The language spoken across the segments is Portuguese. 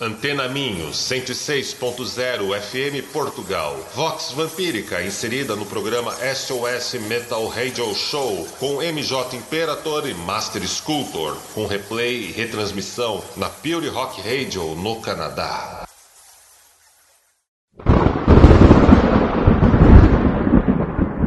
Antena Minho, 106.0 FM Portugal. Vox Vampírica, inserida no programa SOS Metal Radio Show, com MJ Imperator e Master Sculptor, com replay e retransmissão na Pure Rock Radio no Canadá.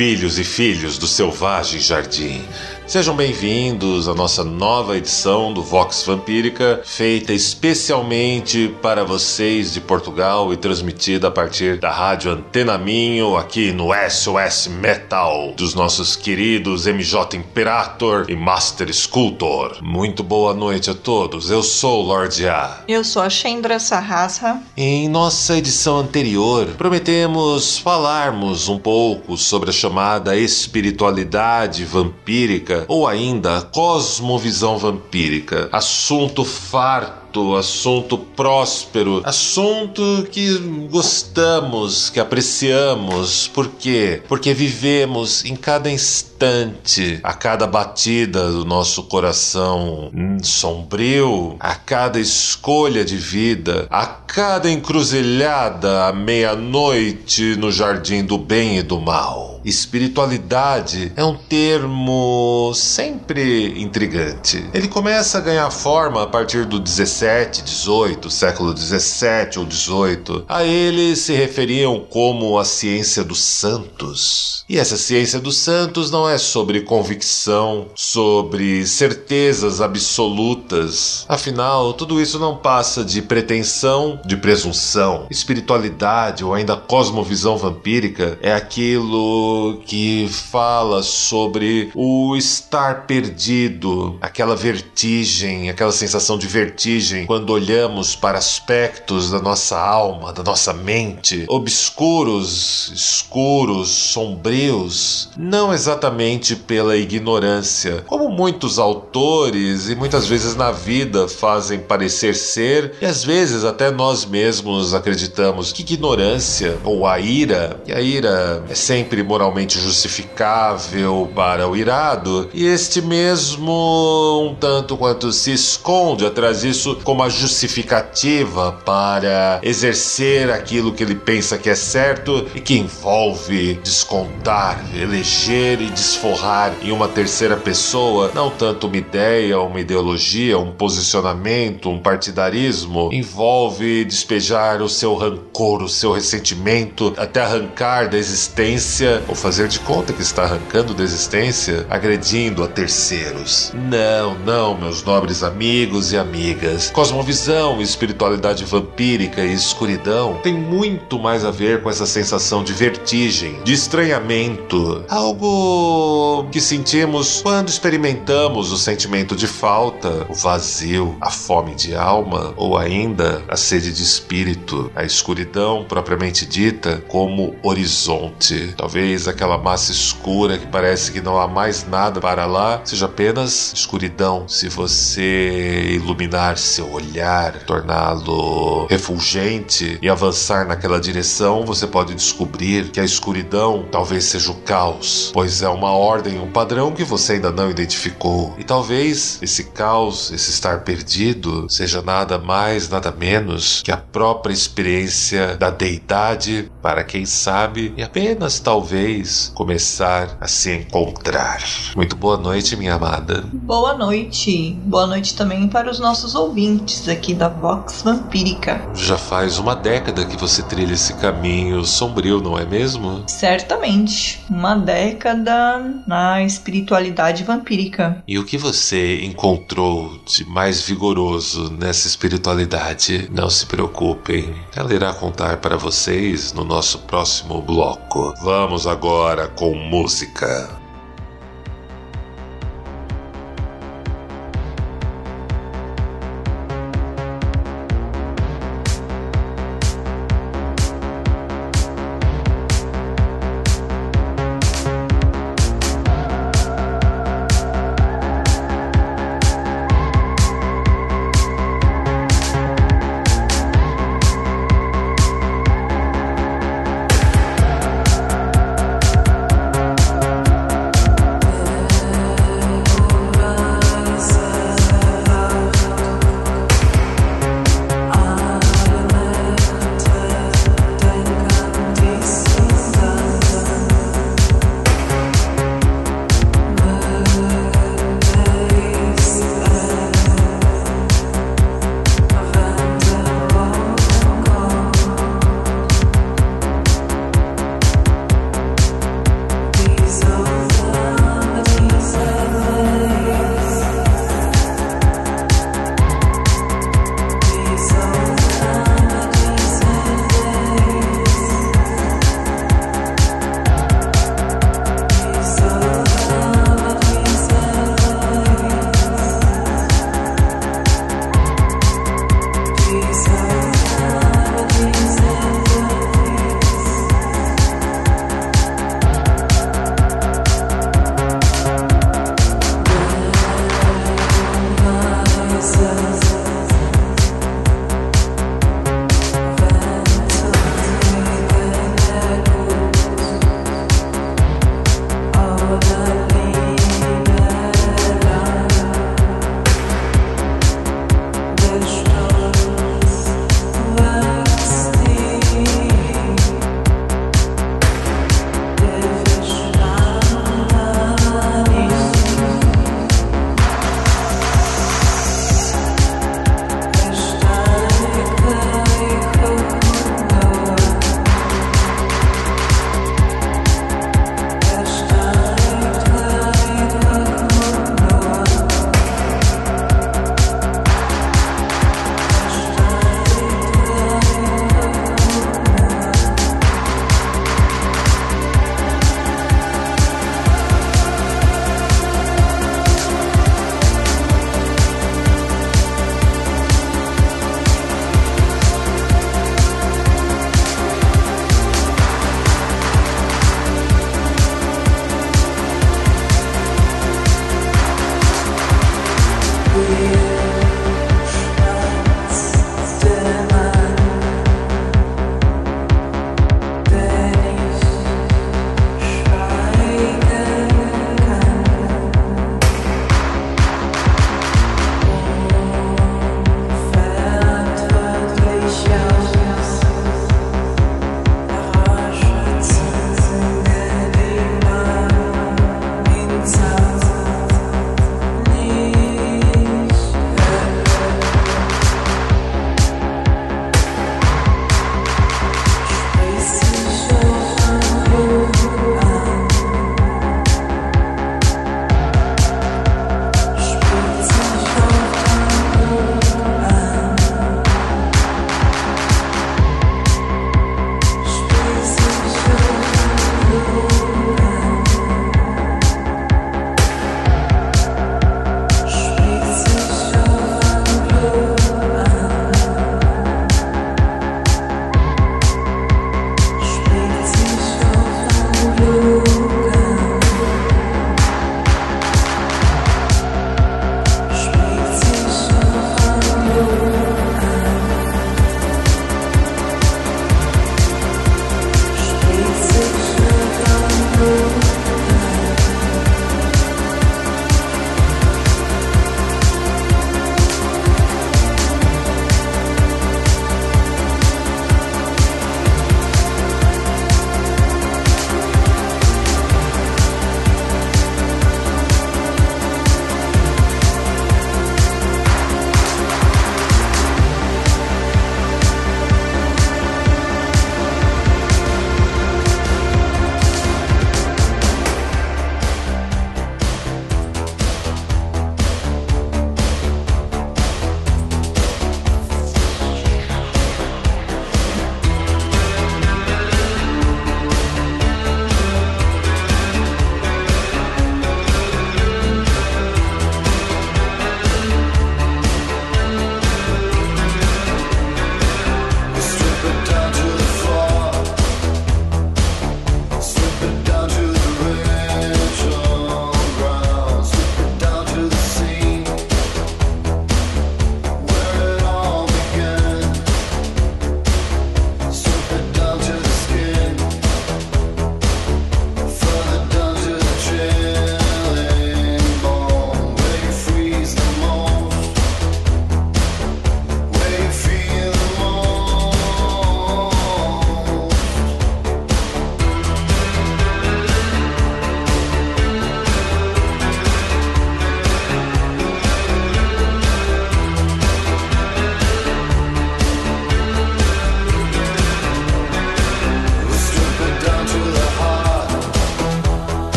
Filhos e filhos do selvagem jardim, sejam bem-vindos à nossa nova edição do Vox Vampírica, feita especialmente para vocês de Portugal e transmitida a partir da Rádio Antena Minho, aqui no SOS Metal, dos nossos queridos MJ Imperator e Master Sculptor. Muito boa noite a todos, eu sou o Lord A. Eu sou a Shendra Sarrasra. Em nossa edição anterior, prometemos falarmos um pouco sobre a chamada espiritualidade vampírica ou ainda cosmovisão vampírica. Assunto farto assunto próspero, assunto que gostamos, que apreciamos. Por quê? Porque vivemos em cada instante, a cada batida do nosso coração sombrio, a cada escolha de vida, a cada encruzilhada à meia-noite no jardim do bem e do mal. Espiritualidade é um termo sempre intrigante. Ele começa a ganhar forma a partir do 17, 18, século 17 ou 18. A ele se referiam como a ciência dos santos. E essa ciência dos santos não é sobre convicção, sobre certezas absolutas. Afinal, tudo isso não passa de pretensão, de presunção. Espiritualidade ou ainda cosmovisão vampírica é aquilo que fala sobre o estar perdido, aquela vertigem, aquela sensação de vertigem quando olhamos para aspectos da nossa alma, da nossa mente, obscuros, escuros, sombrios, não exatamente pela ignorância, como muitos autores e muitas vezes na vida fazem parecer ser, e às vezes até nós mesmos acreditamos que ignorância ou a ira, e a ira é sempre moralmente justificável para o irado, e este mesmo um tanto quanto se esconde atrás disso como a justificativa para exercer aquilo que ele pensa que é certo e que envolve descontar, eleger e desforrar em uma terceira pessoa não tanto uma ideia, uma ideologia, um posicionamento, um partidarismo, envolve despejar o seu rancor, o seu ressentimento, até arrancar da existência ou fazer de conta que está arrancando da existência, agredindo a terceiros. Não, não, meus nobres amigos e amigas. Cosmovisão, espiritualidade vampírica e escuridão tem muito mais a ver com essa sensação de vertigem, de estranhamento, algo que sentimos quando experimentamos o sentimento de falta, o vazio, a fome de alma ou ainda a sede de espírito, a escuridão propriamente dita como horizonte. Talvez aquela massa escura que parece que não há mais nada para lá seja apenas escuridão. Se você iluminar seu olhar, torná-lo refulgente e avançar naquela direção, você pode descobrir que a escuridão talvez seja o caos, pois é uma ordem, um padrão que você ainda não identificou. E talvez esse caos, esse estar perdido, seja nada mais, nada menos que a própria experiência da deidade para quem sabe e apenas talvez começar a se encontrar. Muito boa noite, minha amada. Boa noite. Boa noite também para os nossos ouvintes aqui da Vox Vampírica. Já faz uma década que você trilha esse caminho sombrio, não é mesmo? Certamente. Uma década na espiritualidade vampírica. E o que você encontrou de mais vigoroso nessa espiritualidade? Não se preocupem, ela irá contar para vocês no nosso próximo bloco. Vamos agora com música.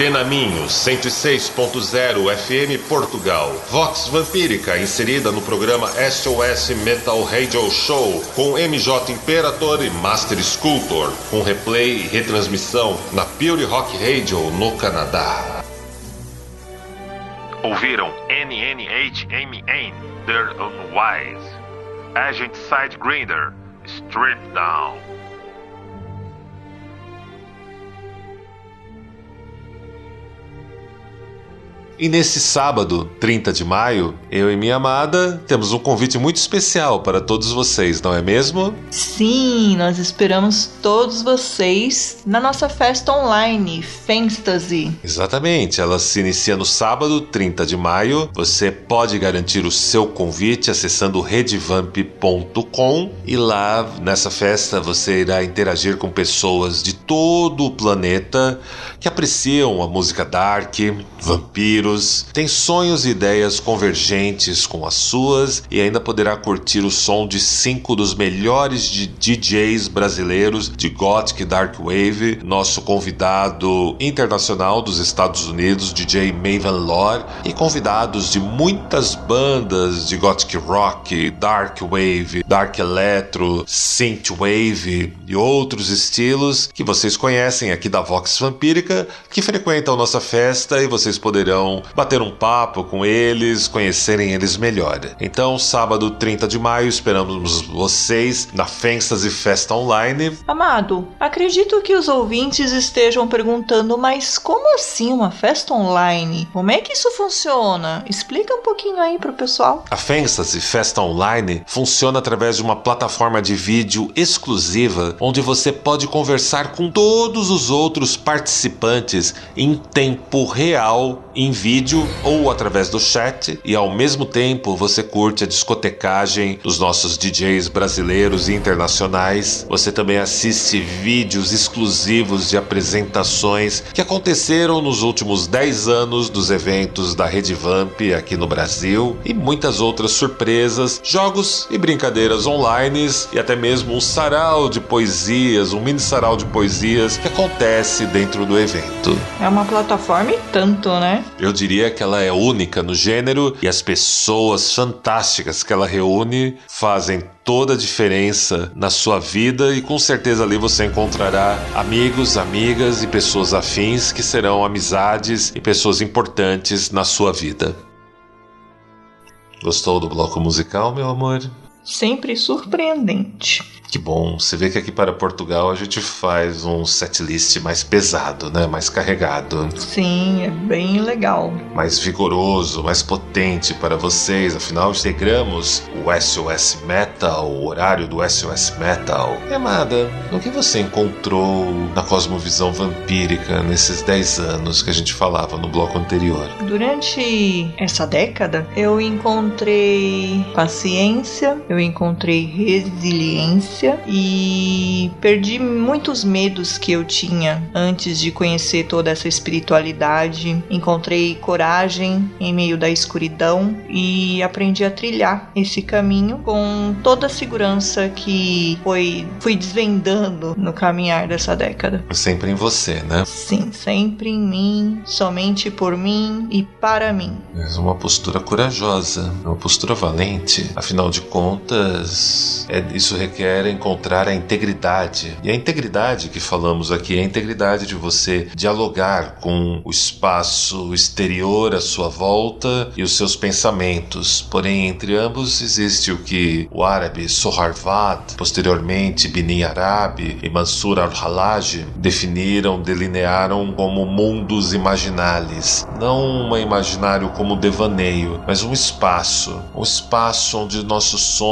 Antena Minho 106.0 FM Portugal. Vox Vampírica inserida no programa SOS Metal Radio Show com MJ Imperator e Master Sculptor, com replay e retransmissão na Pure Rock Radio no Canadá. Ouviram NNHMN, They're Unwise, Agent Sidegrinder, Strip Down. E nesse sábado, 30 de maio, eu e minha amada temos um convite muito especial para todos vocês, não é mesmo? Sim, nós esperamos todos vocês na nossa festa online, Fantasy. Exatamente, ela se inicia no sábado, 30 de maio. Você pode garantir o seu convite acessando redvamp.com e lá nessa festa você irá interagir com pessoas de todo o planeta que apreciam a música dark, vampiros, tem sonhos e ideias convergentes com as suas e ainda poderá curtir o som de cinco dos melhores de DJs brasileiros de Gothic Dark Wave, nosso convidado internacional dos Estados Unidos, DJ Maven Lore, e convidados de muitas bandas de Gothic Rock, Dark Wave, Dark Electro, Synth Wave e outros estilos que vocês conhecem aqui da Vox Vampírica que frequentam nossa festa e vocês poderão bater um papo com eles, conhecerem eles melhor. Então, sábado 30 de maio, esperamos vocês na Fantasy Festa Online. Amado, acredito que os ouvintes estejam perguntando, mas como assim uma festa online? Como é que isso funciona? Explica um pouquinho aí pro pessoal. A Fantasy Festa Online funciona através de uma plataforma de vídeo exclusiva onde você pode conversar com todos os outros participantes participantes em tempo real, em vídeo ou através do chat, e ao mesmo tempo você curte a discotecagem dos nossos DJs brasileiros e internacionais. Você também assiste vídeos exclusivos de apresentações que aconteceram nos últimos 10 anos dos eventos da Rede Vamp aqui no Brasil e muitas outras surpresas, jogos e brincadeiras online e até mesmo um sarau de poesias, um mini sarau de poesias que acontece dentro do evento. É uma plataforma e tanto, né? Eu diria que ela é única no gênero e as pessoas fantásticas que ela reúne fazem toda a diferença na sua vida e com certeza ali você encontrará amigos, amigas e pessoas afins que serão amizades e pessoas importantes na sua vida. Gostou do bloco musical, meu amor? Sempre surpreendente. Que bom. Você vê que aqui para Portugal a gente faz um setlist mais pesado, né? Mais carregado. Sim, é bem legal. Mais vigoroso, mais potente para vocês. Afinal, integramos o SOS Metal, o horário do SOS Metal. Amada, o que você encontrou na cosmovisão vampírica nesses 10 anos que a gente falava no bloco anterior? Durante essa década, eu encontrei paciência, eu encontrei resiliência e perdi muitos medos que eu tinha antes de conhecer toda essa espiritualidade. Encontrei coragem em meio da escuridão e aprendi a trilhar esse caminho com toda a segurança que foi fui desvendando no caminhar dessa década. Sempre em você, né? Sim, sempre em mim, somente por mim e para mim. É uma postura corajosa, uma postura valente. Afinal de contas, é, isso requer encontrar a integridade. E a integridade que falamos aqui é a integridade de você dialogar com o espaço exterior à sua volta e os seus pensamentos. Porém, entre ambos existe o que o árabe Soharvad, posteriormente Bini Arabi e Mansur al-Halaj definiram, delinearam como mundos imaginales. Não um imaginário como devaneio, mas um espaço, um espaço onde nossos sonhos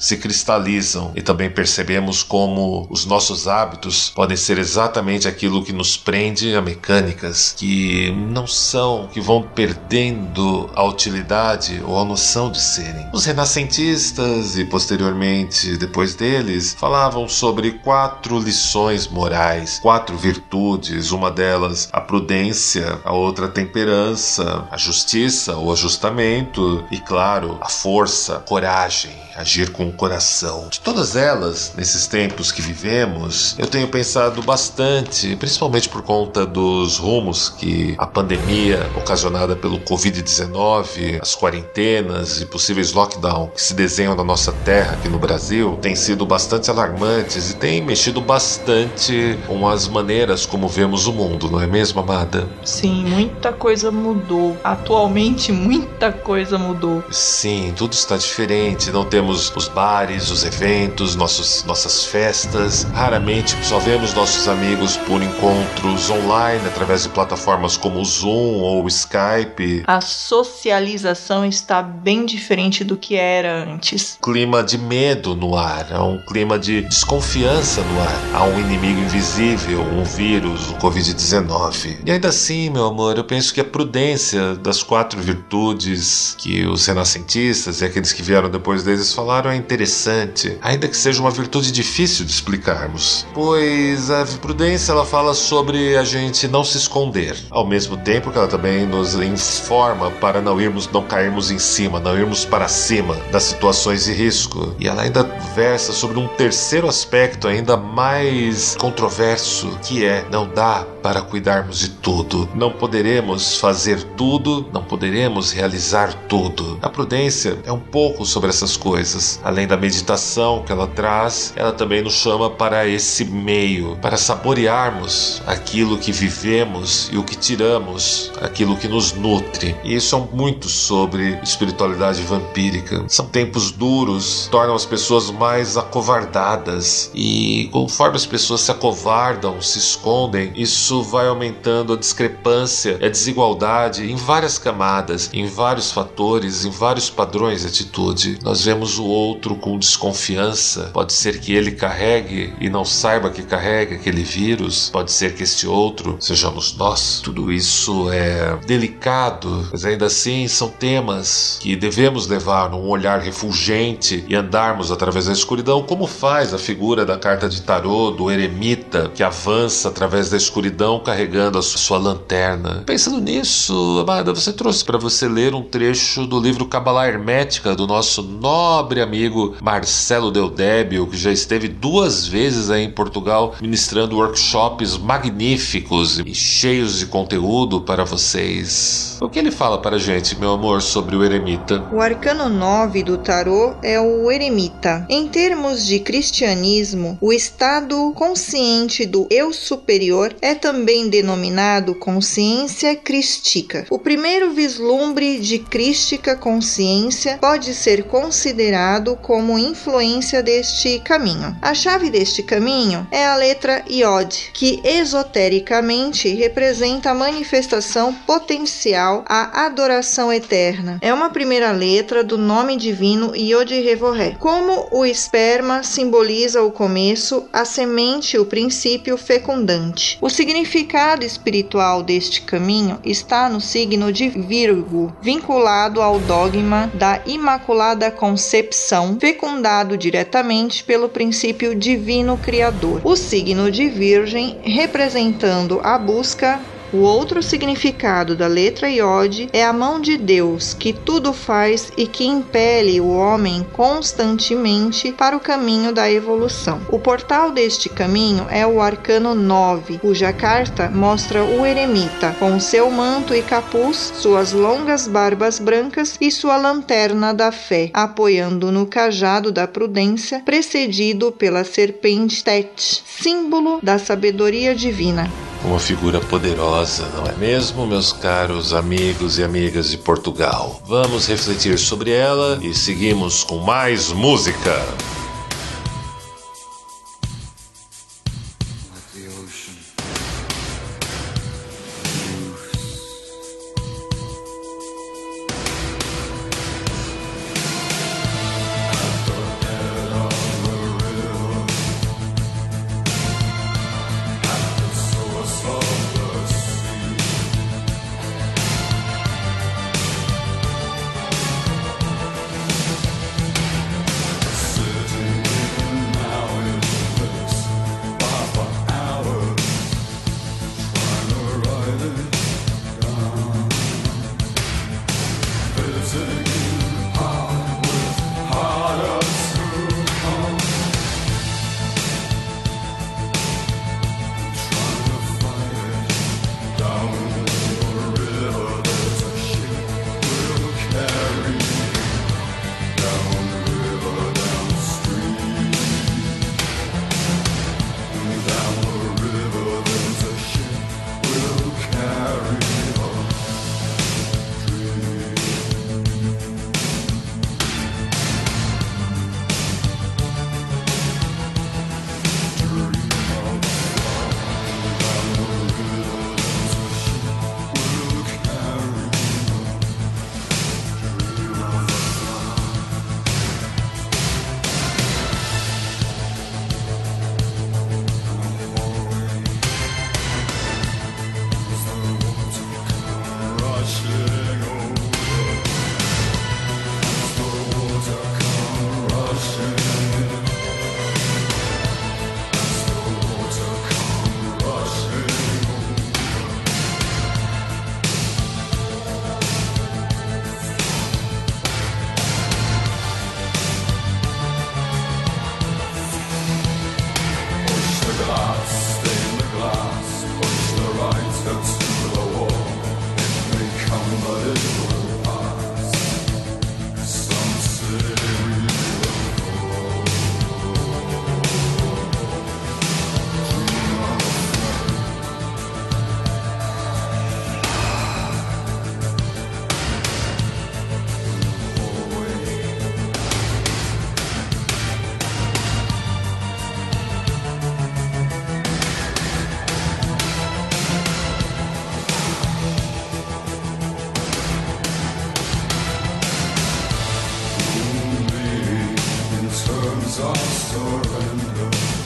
se cristalizam e também percebemos como os nossos hábitos podem ser exatamente aquilo que nos prende a mecânicas que não são, que vão perdendo a utilidade ou a noção de serem. Os renascentistas e posteriormente depois deles falavam sobre quatro lições morais, quatro virtudes, uma delas a prudência, a outra a temperança, a justiça ou ajustamento e claro, a força, a coragem. Coragem, agir com o coração. De todas elas, nesses tempos que vivemos, eu tenho pensado bastante, principalmente por conta dos rumos que a pandemia ocasionada pelo Covid-19, as quarentenas e possíveis lockdown que se desenham na nossa terra aqui no Brasil, têm sido bastante alarmantes e têm mexido bastante com as maneiras como vemos o mundo, não é mesmo, amada? Sim, muita coisa mudou. Atualmente, muita coisa mudou. Sim, tudo está diferente. Não temos os bares, os eventos, nossos, nossas festas. Raramente só vemos nossos amigos por encontros online através de plataformas como o Zoom ou o Skype. A socialização está bem diferente do que era antes. Clima de medo no ar, há um clima de desconfiança no ar. Há um inimigo invisível, um vírus, o Covid-19. E ainda assim, meu amor, eu penso que a prudência das quatro virtudes que os renascentistas e aqueles que vieram depois deles falaram é interessante, ainda que seja uma virtude difícil de explicarmos, pois a prudência ela fala sobre a gente não se esconder, ao mesmo tempo que ela também nos informa para não irmos, não cairmos em cima, não irmos para cima das situações de risco. E ela ainda versa sobre um terceiro aspecto ainda mais controverso, que é não dá para cuidarmos de tudo. Não poderemos fazer tudo, não poderemos realizar tudo. A prudência é um pouco sobre essas coisas. Além da meditação que ela traz, ela também nos chama para esse meio, para saborearmos aquilo que vivemos e o que tiramos, aquilo que nos nutre. E isso é muito sobre espiritualidade vampírica. São tempos duros, tornam as pessoas mais acovardadas e conforme as pessoas se acovardam, se escondem, isso vai aumentando a discrepância, a desigualdade em várias camadas, em vários fatores, em vários padrões de atitude. Nós vemos o outro com desconfiança. Pode ser que ele carregue e não saiba que carrega aquele vírus. Pode ser que este outro sejamos nós. Tudo isso é delicado, mas ainda assim são temas que devemos levar num olhar refulgente e andarmos através da escuridão, como faz a figura da carta de tarô do eremita que avança através da escuridão carregando a sua lanterna. Pensando nisso, amada, você trouxe para você ler um trecho do livro Cabala Hermética do nosso nobre amigo Marcelo Deldébio, que já esteve duas vezes aí em Portugal ministrando workshops magníficos e cheios de conteúdo para vocês. O que ele fala para a gente, meu amor, sobre o eremita? O arcano 9 do tarô é o eremita. Em termos de cristianismo, o estado consciente do eu superior é também denominado consciência crística. O primeiro vislumbre de crística consciência pode ser considerado como influência deste caminho. A chave deste caminho é a letra Iod, que esotericamente representa a manifestação potencial à adoração eterna. É uma primeira letra do nome divino Yod Revoré. Como o esperma simboliza o começo, a semente o princípio fecundante. O significado espiritual deste caminho está no signo de Virgo, vinculado ao dogma da Imaculada Concepção, fecundado diretamente pelo princípio divino criador. O signo de Virgem representando a busca o outro significado da letra Iod é a mão de Deus que tudo faz e que impele o homem constantemente para o caminho da evolução. O portal deste caminho é o arcano 9, cuja carta mostra o eremita com seu manto e capuz, suas longas barbas brancas e sua lanterna da fé, apoiando no cajado da prudência, precedido pela serpente Tet, símbolo da sabedoria divina. Uma figura poderosa, não é mesmo, meus caros amigos e amigas de Portugal? Vamos refletir sobre ela e seguimos com mais música. surrender.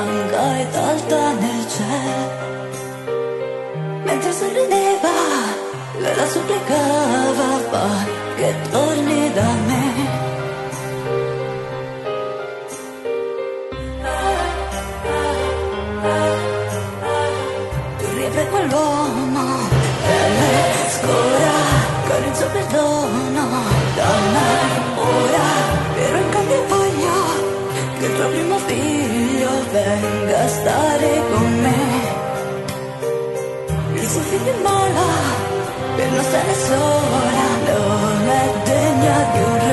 Bianca ed alta nel cielo. Mentre sorrideva, lei la supplicava, fa che torni da me. Quell'uomo, pelle scura, con il suo perdono, stare con me. Figlio è mala, per non stare sola, degna di un.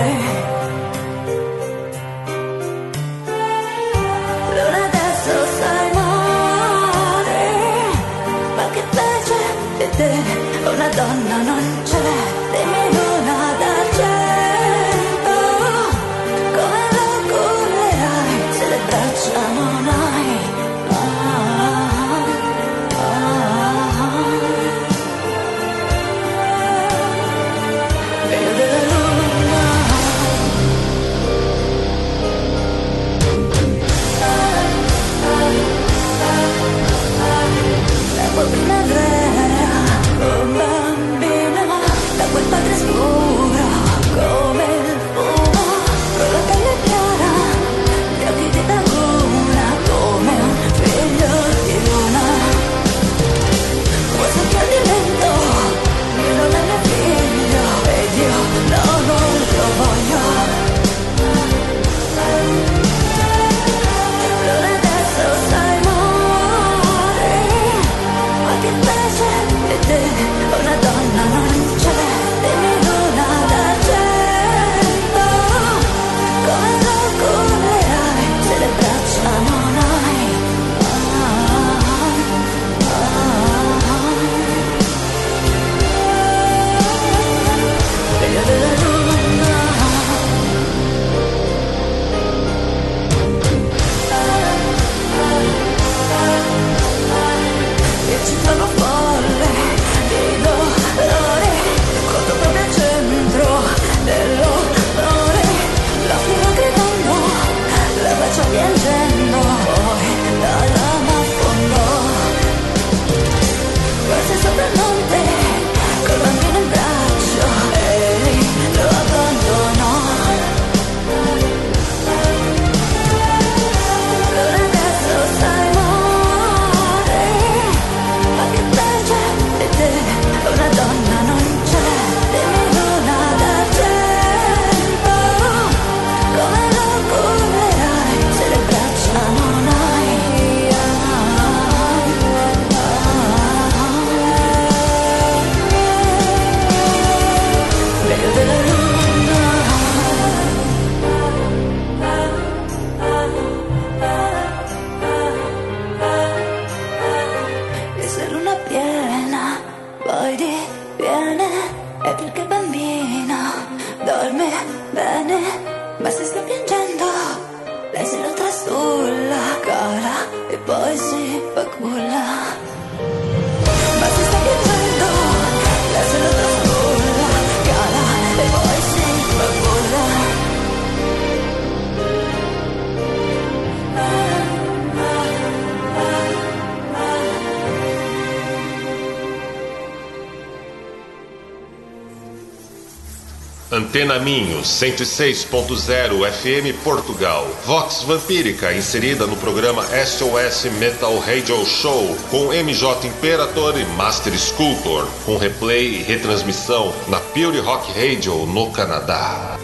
Antena Minho 106.0 FM Portugal. Vox Vampírica inserida no programa SOS Metal Radio Show com MJ Imperator e Master Sculptor, com replay e retransmissão na Pure Rock Radio no Canadá.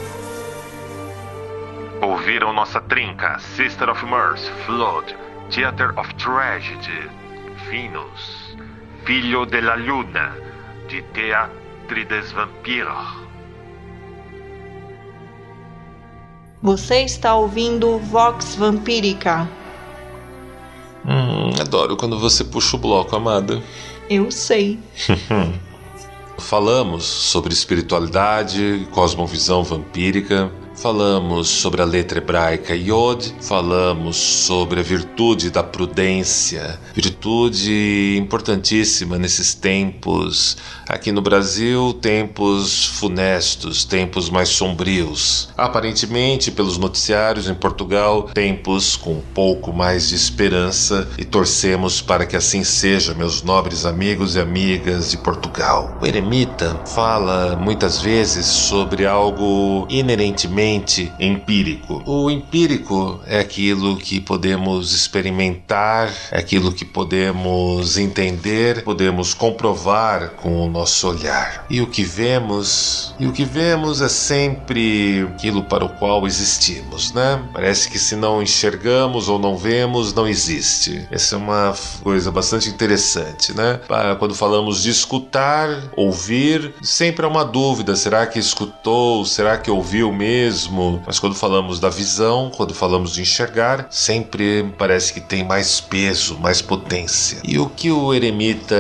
Ouviram nossa trinca Sister of Mirth, Flood, Theater of Tragedy, Venus, Filho de la Luna, de Teatri des Vampiros. Você está ouvindo Vox Vampírica. Hum, adoro quando você puxa o bloco, amada. Eu sei. Falamos sobre espiritualidade, cosmovisão vampírica, falamos sobre a letra hebraica Yod, falamos sobre a virtude da prudência, virtude importantíssima nesses tempos aqui no Brasil, tempos funestos, tempos mais sombrios. Aparentemente, pelos noticiários em Portugal, tempos com um pouco mais de esperança e torcemos para que assim seja, meus nobres amigos e amigas de Portugal. O eremita fala muitas vezes sobre algo inerentemente empírico. O empírico é aquilo que podemos experimentar, é aquilo que podemos entender, podemos comprovar com o nosso olhar. E o que vemos, e o que vemos é sempre aquilo para o qual existimos, né? Parece que se não enxergamos ou não vemos, não existe. Essa é uma coisa bastante interessante, né? Quando falamos de escutar, ouvir, sempre há uma dúvida: será que escutou? Será que ouviu mesmo? Mas quando falamos da visão, quando falamos de enxergar, sempre parece que tem mais peso, mais potência. E o que o eremita,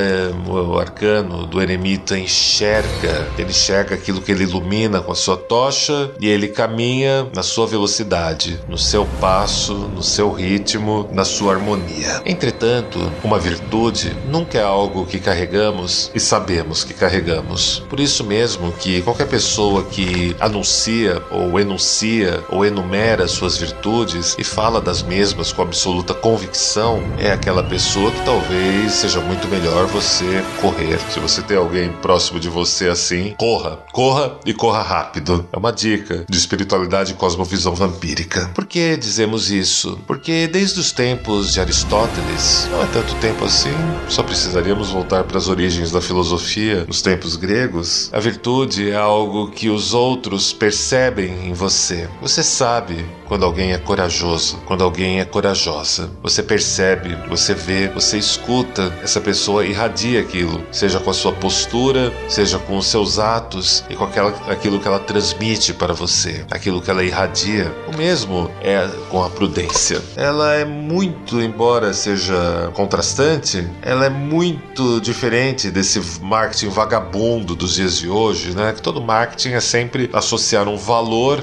o arcano do eremita enxerga? Ele enxerga aquilo que ele ilumina com a sua tocha e ele caminha na sua velocidade, no seu passo, no seu ritmo, na sua harmonia. Entretanto, uma virtude nunca é algo que carregamos e sabemos que carregamos. Por isso mesmo que qualquer pessoa que anuncia ou enuncia ou enumera suas virtudes e fala das mesmas com absoluta convicção é aquela pessoa que talvez seja muito melhor você correr. Se você tem alguém próximo de você assim, corra, corra e corra rápido. É uma dica de espiritualidade e cosmovisão vampírica. Por que dizemos isso? Porque desde os tempos de Aristóteles, não é tanto tempo assim, só precisaríamos voltar para as origens da filosofia nos tempos gregos. A virtude é algo que os outros percebem em você. Você sabe quando alguém é corajoso, quando alguém é corajosa. Você percebe, você vê, você escuta, essa pessoa irradia aquilo, seja com a sua postura, seja com os seus atos e com aquela, aquilo que ela transmite para você, aquilo que ela irradia. O mesmo é com a prudência. Ela é muito, embora seja contrastante, ela é muito diferente desse marketing vagabundo dos dias de hoje, né? Que todo marketing é sempre associar um valor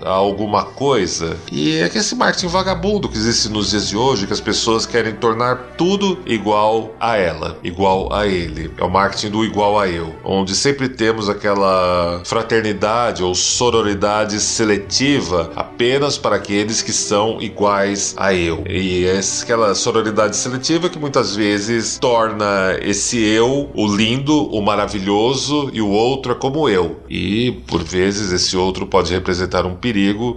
a alguma coisa. E é que esse marketing vagabundo que existe nos dias de hoje, que as pessoas querem tornar tudo igual a ela, igual a ele. É o marketing do igual a eu, onde sempre temos aquela fraternidade ou sororidade seletiva apenas para aqueles que são iguais a eu. E é aquela sororidade seletiva que muitas vezes torna esse eu o lindo, o maravilhoso e o outro é como eu. E por vezes esse outro pode representar um perigo,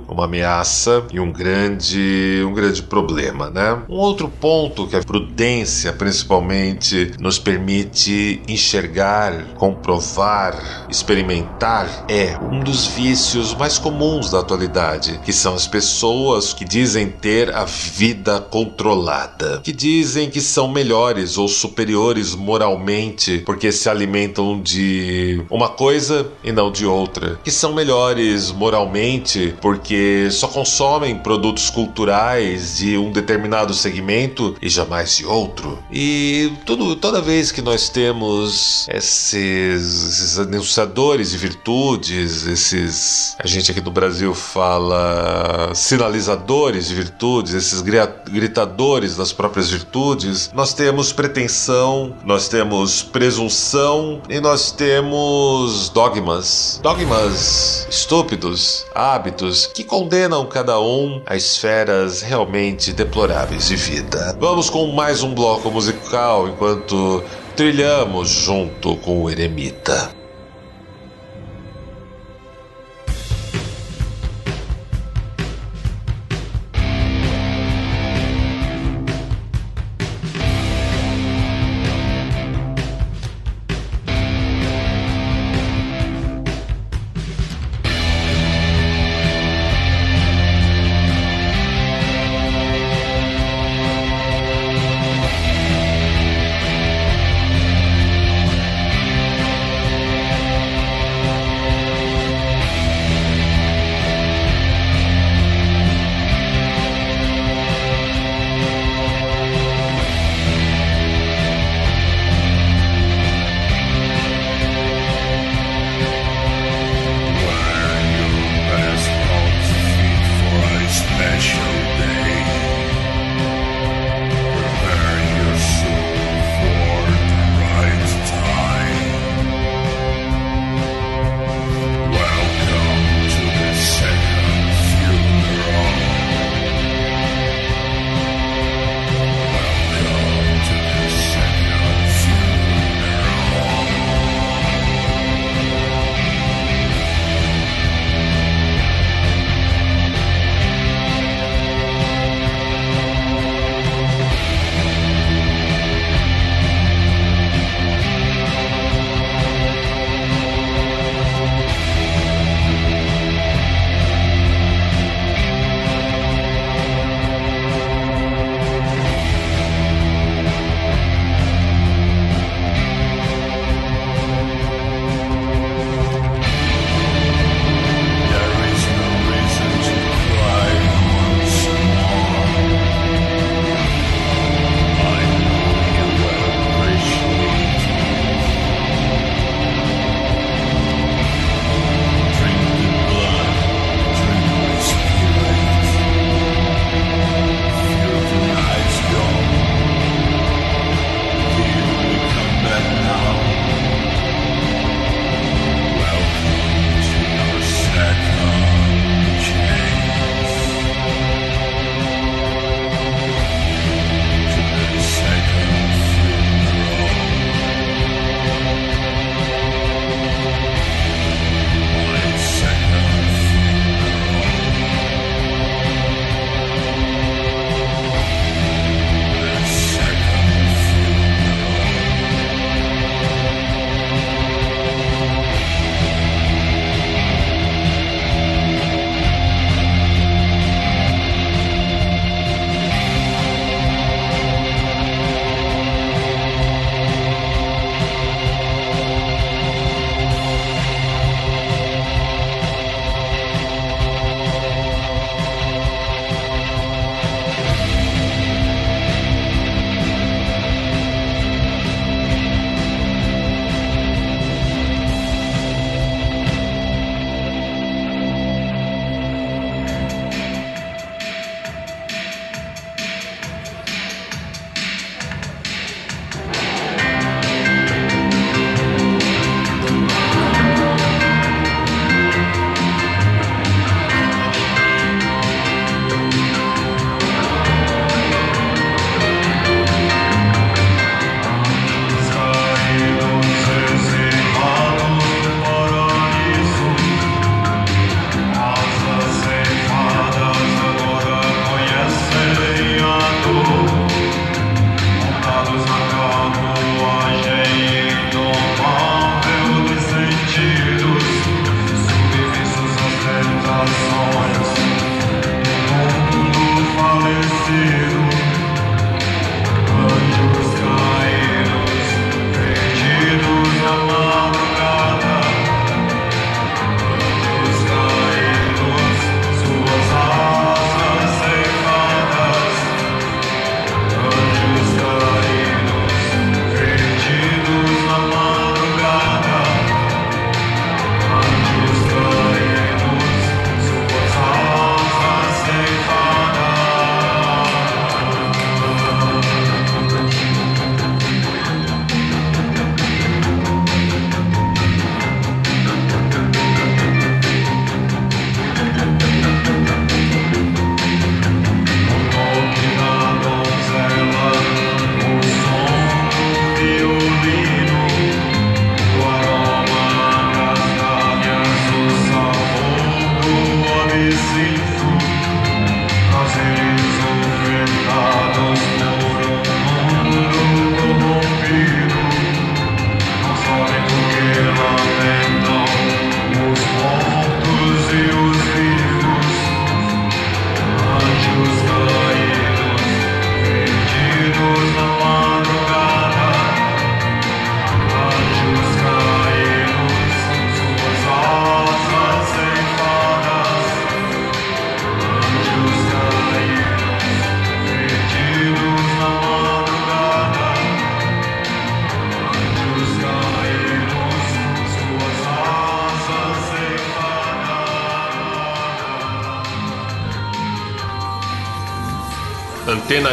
uma ameaça e um grande, um grande problema, né? Um outro ponto que a prudência, principalmente, nos permite enxergar, comprovar, experimentar é um dos vícios mais comuns da atualidade, que são as pessoas que dizem ter a vida controlada, que dizem que são melhores ou superiores moralmente porque se alimentam de uma coisa e não de outra, que são melhores moralmente porque só consomem produtos culturais de um determinado segmento e jamais de outro. E tudo, toda vez que nós temos esses, esses anunciadores de virtudes, esses. A gente aqui no Brasil fala sinalizadores de virtudes, esses gritadores das próprias virtudes, nós temos pretensão, nós temos presunção e nós temos dogmas. Dogmas estúpidos, hábitos que condenam cada um a esferas realmente deploráveis de vida. Vamos com mais um bloco musical enquanto trilhamos junto com o eremita.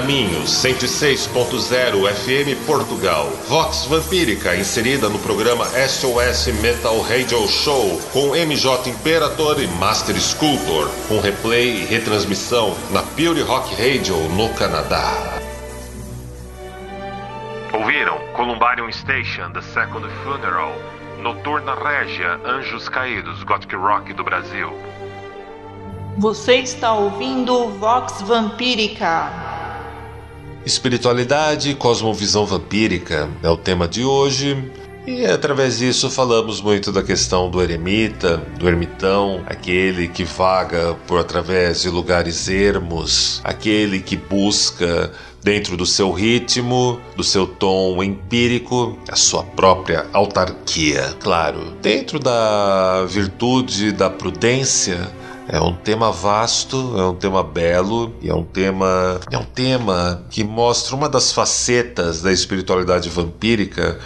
Antena Minho 106.0 FM Portugal. Vox Vampírica inserida no programa SOS Metal Radio Show com MJ Imperator e Master Sculptor, com replay e retransmissão na Pure Rock Radio no Canadá. Ouviram Columbarium Station, The Second Funeral, Noturna Régia, Anjos Caídos, Gothic Rock do Brasil. Você está ouvindo Vox Vampírica. Espiritualidade e cosmovisão vampírica é o tema de hoje. E através disso falamos muito da questão do eremita, do ermitão, aquele que vaga por através de lugares ermos, aquele que busca dentro do seu ritmo, do seu tom empírico, a sua própria autarquia. Claro, dentro da virtude da prudência, é um tema vasto, é um tema belo e é um tema é um tema que mostra uma das facetas da espiritualidade vampírica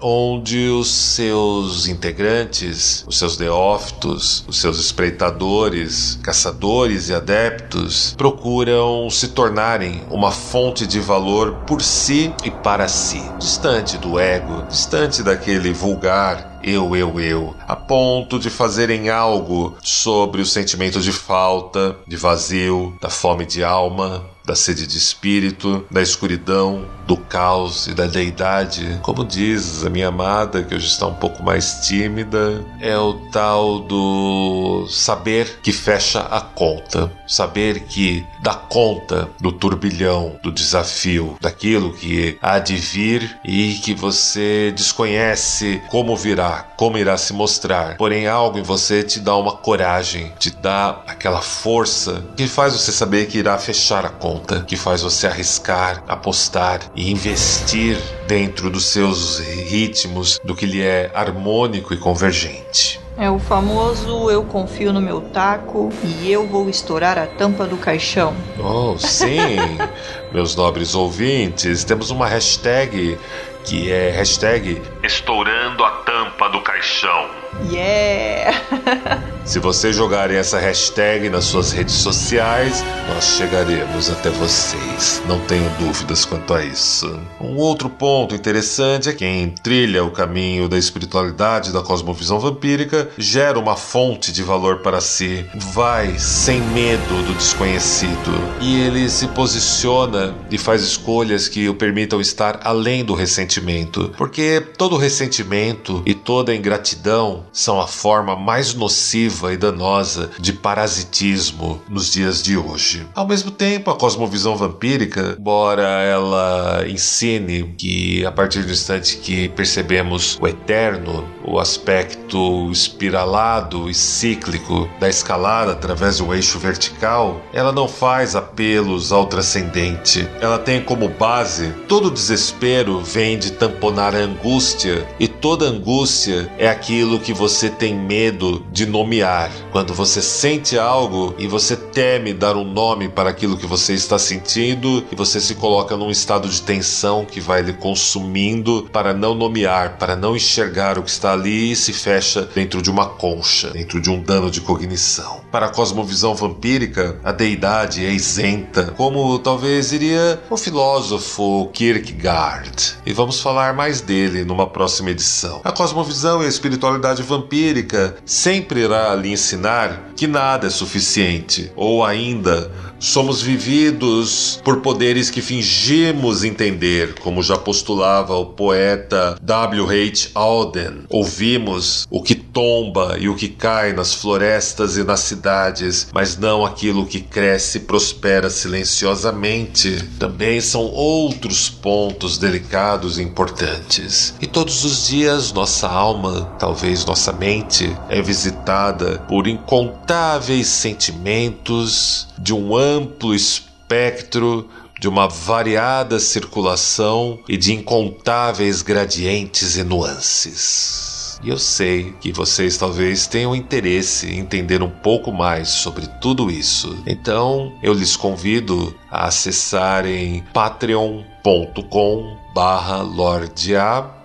onde os seus integrantes, os seus neófitos, os seus espreitadores, caçadores e adeptos procuram se tornarem uma fonte de valor por si e para si, distante do ego, distante daquele vulgar eu, eu, eu, a ponto de fazerem algo sobre o sentimento de falta, de vazio, da fome de alma, da sede de espírito, da escuridão, do caos e da deidade. Como diz a minha amada, que hoje está um pouco mais tímida, é o tal do saber que fecha a conta, saber que dá conta do turbilhão, do desafio, daquilo que há de vir e que você desconhece como virá, como irá se mostrar. Porém, algo em você te dá uma coragem, te dá aquela força que faz você saber que irá fechar a conta conta que faz você arriscar, apostar e investir dentro dos seus ritmos, do que lhe é harmônico e convergente. É o famoso eu confio no meu taco e eu vou estourar a tampa do caixão. Oh, sim, meus nobres ouvintes, temos uma hashtag que é hashtag estourando a tampa do caixão. Yeah! Se vocês jogarem essa hashtag nas suas redes sociais, nós chegaremos até vocês. Não tenho dúvidas quanto a isso. Um outro ponto interessante é que quem trilha o caminho da espiritualidade da cosmovisão vampírica gera uma fonte de valor para si, vai sem medo do desconhecido e ele se posiciona e faz escolhas que o permitam estar além do ressentimento, porque todo ressentimento e toda ingratidão são a forma mais nociva e danosa de parasitismo nos dias de hoje. Ao mesmo tempo, a cosmovisão vampírica, embora ela ensine que a partir do instante que percebemos o eterno, o aspecto espiralado e cíclico da escalada através do eixo vertical, ela não faz apelos ao transcendente. Ela tem como base todo desespero vem de tamponar a angústia e toda angústia é aquilo que você tem medo de nomear. Quando você sente algo e você teme dar um nome para aquilo que você está sentindo e você se coloca num estado de tensão que vai lhe consumindo para não nomear, para não enxergar o que está ali e se fecha dentro de uma concha, dentro de um dano de cognição. Para a cosmovisão vampírica, a deidade é isenta, como talvez iria o filósofo Kierkegaard. E vamos falar mais dele numa próxima edição. A cosmovisão e a espiritualidade vampírica sempre irá lhe ensinar que nada é suficiente, ou ainda somos vividos por poderes que fingimos entender, como já postulava o poeta W. H. Auden. Ouvimos o que tomba e o que cai nas florestas e nas cidades, mas não aquilo que cresce e prospera silenciosamente. Também são outros pontos delicados e importantes. E todos os dias nossa alma, talvez nossa mente, é visitada por incontáveis sentimentos de um amplo espectro de uma variada circulação e de incontáveis gradientes e nuances. E eu sei que vocês talvez tenham interesse em entender um pouco mais sobre tudo isso. Então, eu lhes convido a acessarem patreon.com barra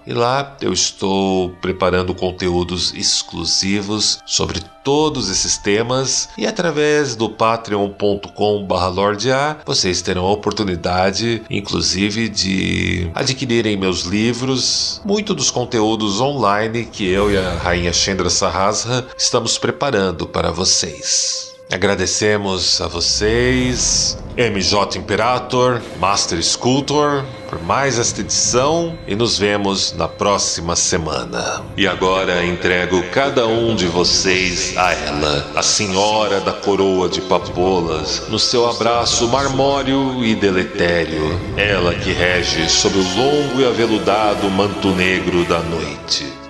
E lá eu estou preparando conteúdos exclusivos sobre todos esses temas e através do patreon.com/lorda vocês terão a oportunidade, inclusive, de adquirirem meus livros, muito dos conteúdos online que eu e a rainha Chendra Sahasra estamos preparando para vocês. Agradecemos a vocês, MJ Imperator, Master Sculptor, por mais esta edição e nos vemos na próxima semana. E agora entrego cada um de vocês a ela, a Senhora da Coroa de Papolas, no seu abraço marmório e deletério, ela que rege sob o longo e aveludado manto negro da noite.